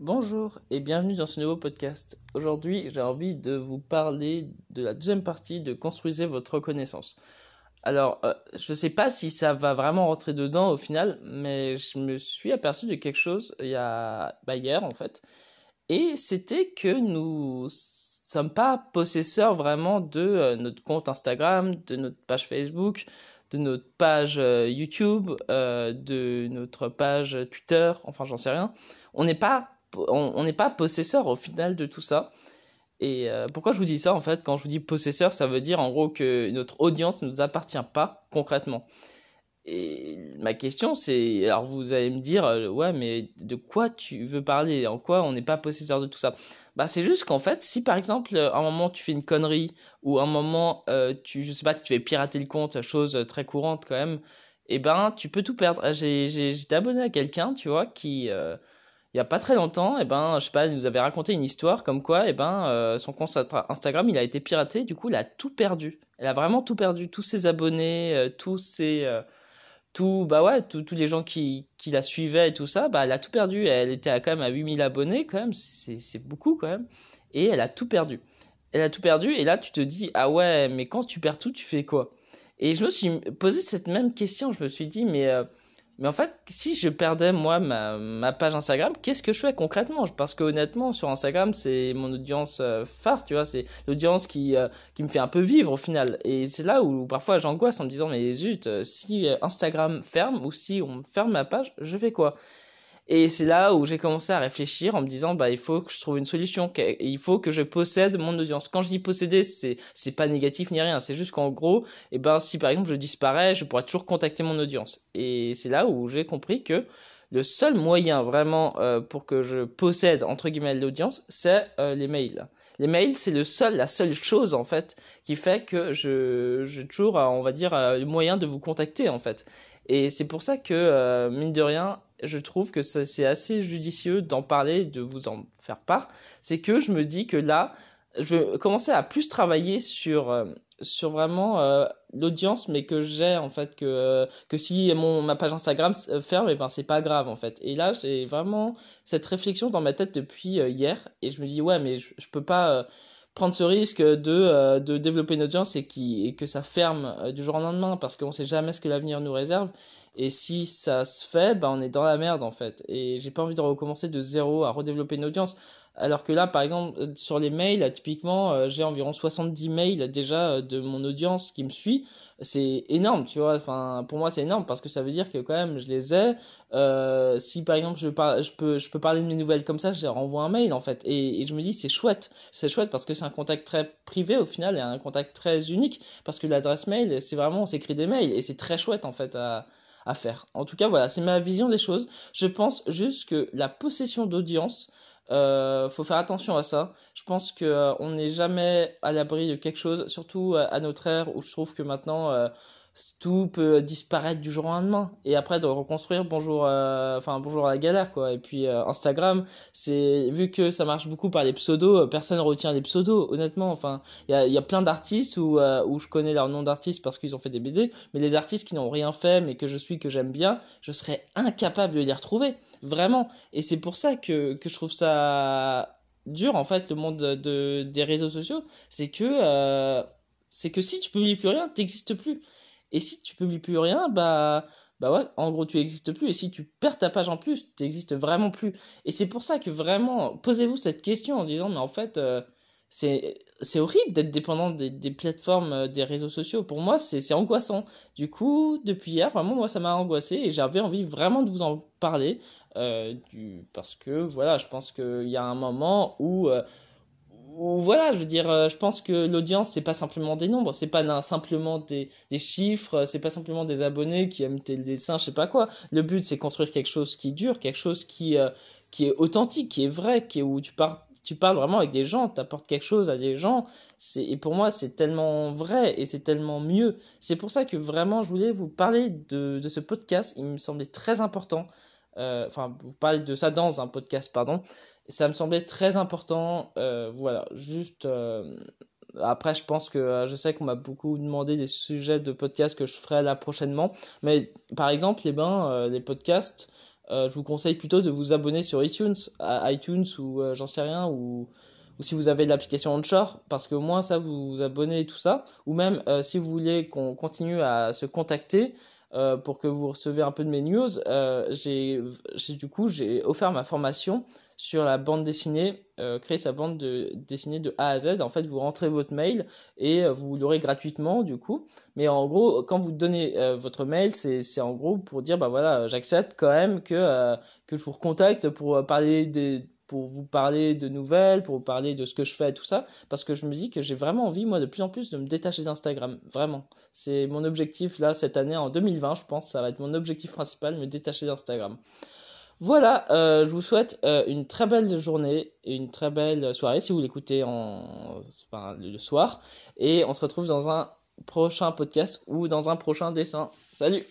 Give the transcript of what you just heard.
Bonjour et bienvenue dans ce nouveau podcast. Aujourd'hui, j'ai envie de vous parler de la deuxième partie de Construisez votre reconnaissance. Alors, euh, je ne sais pas si ça va vraiment rentrer dedans au final, mais je me suis aperçu de quelque chose il y a bah, hier en fait. Et c'était que nous sommes pas possesseurs vraiment de euh, notre compte Instagram, de notre page Facebook, de notre page euh, YouTube, de notre page Twitter, enfin j'en sais rien. On n'est pas on n'est pas possesseur au final de tout ça. Et euh, pourquoi je vous dis ça en fait? Quand je vous dis possesseur, ça veut dire en gros que notre audience ne nous appartient pas concrètement. Et ma question c'est, alors vous allez me dire, euh, ouais mais de quoi tu veux parler? En quoi on n'est pas possesseur de tout ça? Bah c'est juste qu'en fait, si par exemple un moment tu fais une connerie ou un moment euh, tu, je sais pas, tu fais pirater le compte, chose très courante quand même, et eh ben tu peux tout perdre. J'ai, j'étais abonné à quelqu'un, tu vois, qui il y a pas très longtemps, et eh ben, je sais pas, il nous avait raconté une histoire comme quoi, et eh ben, euh, son compte Instagram, il a été piraté, du coup, il a tout perdu. Elle a vraiment tout perdu, tous ses abonnés, euh, tous ses, euh, tout, bah ouais, tous les gens qui, qui la suivaient et tout ça, bah, elle a tout perdu. Elle était à, quand même à 8000 abonnés, quand même, c'est beaucoup quand même. Et elle a tout perdu. Elle a tout perdu, et là, tu te dis, ah ouais, mais quand tu perds tout, tu fais quoi? Et je me suis posé cette même question, je me suis dit, mais mais en fait, si je perdais moi ma, ma page Instagram, qu'est-ce que je fais concrètement? Parce que honnêtement, sur Instagram, c'est mon audience euh, phare, tu vois, c'est l'audience qui euh, qui me fait un peu vivre au final. Et c'est là où parfois j'angoisse en me disant mais zut, euh, si Instagram ferme ou si on ferme ma page, je fais quoi? Et c'est là où j'ai commencé à réfléchir en me disant bah il faut que je trouve une solution, il faut que je possède mon audience. Quand je dis posséder, c'est c'est pas négatif ni rien, c'est juste qu'en gros, eh ben si par exemple je disparais, je pourrais toujours contacter mon audience. Et c'est là où j'ai compris que le seul moyen vraiment euh, pour que je possède entre guillemets l'audience, c'est euh, les mails. Les mails, c'est le seul, la seule chose en fait qui fait que je j'ai toujours, euh, on va dire, le moyen de vous contacter en fait. Et c'est pour ça que mine de rien, je trouve que c'est assez judicieux d'en parler, de vous en faire part, c'est que je me dis que là, je vais commencer à plus travailler sur euh, sur vraiment euh, l'audience mais que j'ai en fait que euh, que si mon ma page Instagram ferme et eh ben c'est pas grave en fait. Et là j'ai vraiment cette réflexion dans ma tête depuis hier. Et je me dis ouais mais je, je peux pas prendre ce risque de de développer une audience et qui et que ça ferme du jour au lendemain parce qu'on sait jamais ce que l'avenir nous réserve et si ça se fait, bah on est dans la merde en fait. Et j'ai pas envie de recommencer de zéro à redévelopper une audience. Alors que là, par exemple, euh, sur les mails, typiquement, euh, j'ai environ 70 mails déjà euh, de mon audience qui me suit. C'est énorme, tu vois. Enfin, pour moi, c'est énorme parce que ça veut dire que quand même, je les ai. si par exemple, je, peux, parler de mes nouvelles comme ça, je leur envoie un mail en fait. Et, je me dis, c'est chouette. C'est chouette parce que c'est un contact très privé au final et un contact très unique. Parce que l'adresse mail, c'est vraiment, on s'écrit des mails et c'est très chouette en fait à faire. En tout cas, voilà, c'est ma vision des choses. Je pense juste que la possession d'audience, euh, faut faire attention à ça. Je pense que euh, on n'est jamais à l'abri de quelque chose, surtout à, notre ère où je trouve que maintenant euh, tout peut disparaître du jour au lendemain. Et après de reconstruire bonjour euh, bonjour à la galère quoi. Et puis euh, Instagram c'est vu que ça marche beaucoup par les pseudos euh, personne retient les pseudos honnêtement. Enfin il y a, y a plein d'artistes où où je connais leur nom d'artiste parce qu'ils ont fait des BD mais les artistes qui n'ont rien fait mais que je suis que j'aime bien je serais incapable de les retrouver. Vraiment. Et c'est pour ça que que je trouve ça dur en fait le monde de des réseaux sociaux. C'est que c'est que si tu publies plus rien t'existes plus et si tu publies plus rien, bah, bah ouais, en gros, tu n'existes plus. Et si tu perds ta page en plus, tu n'existes vraiment plus. Et c'est pour ça que vraiment, posez-vous cette question en disant, mais en fait, euh, c'est, c'est horrible d'être dépendant des, plateformes, euh, des réseaux sociaux. Pour moi, c'est, angoissant. Du coup, depuis hier, vraiment, moi, ça m'a angoissé et j'avais envie vraiment de vous en parler. Euh, parce que, voilà, je pense qu'il y a un moment où voilà, je veux dire, euh, je pense que l'audience, c'est pas simplement des nombres, c'est pas simplement des, des chiffres, c'est pas simplement des abonnés qui aiment tes dessins, je sais pas quoi. Le but, c'est construire quelque chose qui dure, quelque chose qui, euh, qui est authentique, qui est vrai, qui est où tu parles, tu parles vraiment avec des gens, t'apportes quelque chose à des gens. Et pour moi, c'est tellement vrai et c'est tellement mieux. C'est pour ça que vraiment, je voulais vous parler de, de ce podcast. Il me semblait très important. Euh, enfin, vous parlez de ça dans un podcast, pardon ça me semblait très important. Euh, voilà, juste. Euh, après, je pense que euh, je sais qu'on m'a beaucoup demandé des sujets de podcasts que je ferai là prochainement. Mais par exemple, les, ben, les podcasts, je vous conseille plutôt de vous abonner sur iTunes, iTunes ou j'en sais rien, ou, ou si vous avez l'application Onshore, parce que au moins ça vous vous abonnez et tout ça, ou même si vous voulez qu'on continue à se contacter, euh, pour que vous recevez un peu de mes news, euh, j'ai du coup j'ai offert ma formation sur la bande dessinée, euh, créer sa bande de, dessinée de A à Z. En fait, vous rentrez votre mail et vous l'aurez gratuitement du coup. Mais en gros, quand vous donnez votre mail, c'est en gros pour dire bah voilà, j'accepte quand même que que je vous recontacte pour parler des pour vous parler de nouvelles, pour vous parler de ce que je fais, tout ça, parce que je me dis que j'ai vraiment envie, moi, de plus en plus, de me détacher d'Instagram. Vraiment. C'est mon objectif, là, cette année, en 2020, je pense, ça va être mon objectif principal, me détacher d'Instagram. Voilà, euh, je vous souhaite euh, une très belle journée et une très belle soirée si vous l'écoutez en... le soir. Et on se retrouve dans un prochain podcast ou dans un prochain dessin. Salut